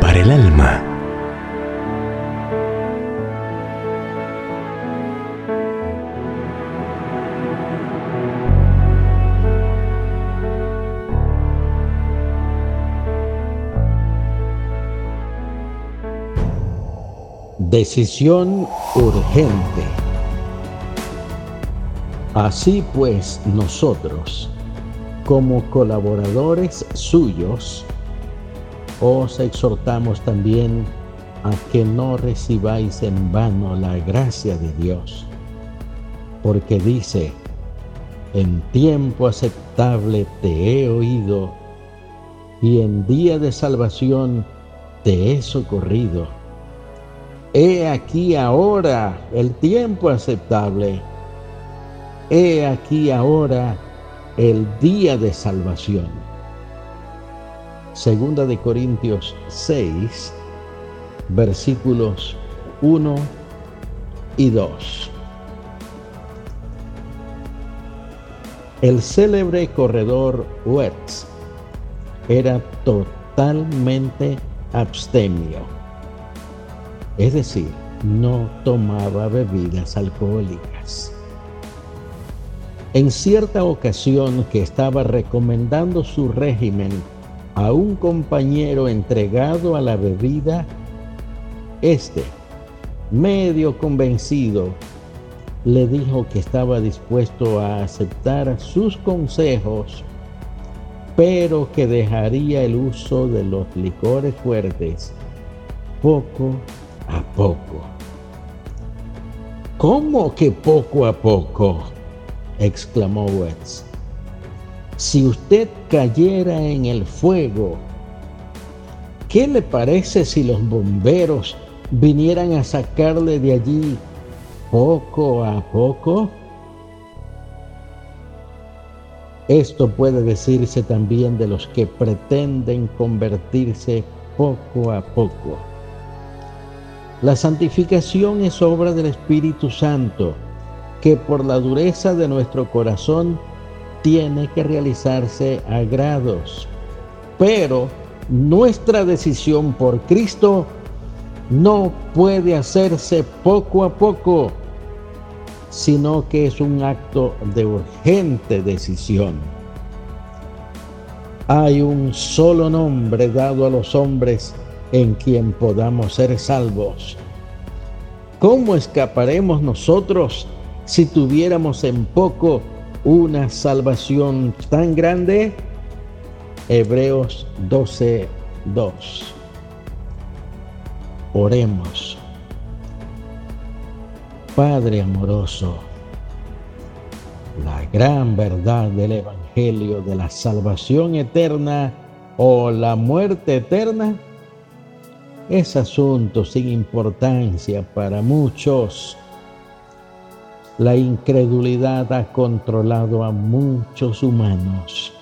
Para el alma. Decisión urgente. Así pues, nosotros, como colaboradores suyos, os exhortamos también a que no recibáis en vano la gracia de Dios, porque dice, en tiempo aceptable te he oído, y en día de salvación te he socorrido. He aquí ahora el tiempo aceptable. He aquí ahora el día de salvación. Segunda de Corintios 6, versículos 1 y 2. El célebre corredor Wertz era totalmente abstemio, es decir, no tomaba bebidas alcohólicas. En cierta ocasión que estaba recomendando su régimen a un compañero entregado a la bebida, este, medio convencido, le dijo que estaba dispuesto a aceptar sus consejos, pero que dejaría el uso de los licores fuertes poco a poco. ¿Cómo que poco a poco? exclamó Wetz si usted cayera en el fuego, ¿qué le parece si los bomberos vinieran a sacarle de allí poco a poco? Esto puede decirse también de los que pretenden convertirse poco a poco. La santificación es obra del Espíritu Santo, que por la dureza de nuestro corazón tiene que realizarse a grados. Pero nuestra decisión por Cristo no puede hacerse poco a poco, sino que es un acto de urgente decisión. Hay un solo nombre dado a los hombres en quien podamos ser salvos. ¿Cómo escaparemos nosotros si tuviéramos en poco una salvación tan grande? Hebreos 12, 2. Oremos. Padre amoroso, la gran verdad del Evangelio de la salvación eterna o la muerte eterna es asunto sin importancia para muchos la incredulidad ha controlado a muchos humanos.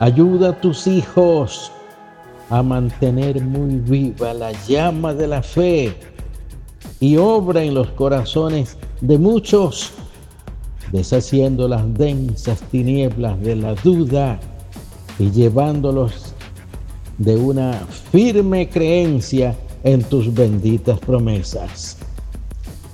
Ayuda a tus hijos a mantener muy viva la llama de la fe y obra en los corazones de muchos, deshaciendo las densas tinieblas de la duda y llevándolos de una firme creencia en tus benditas promesas.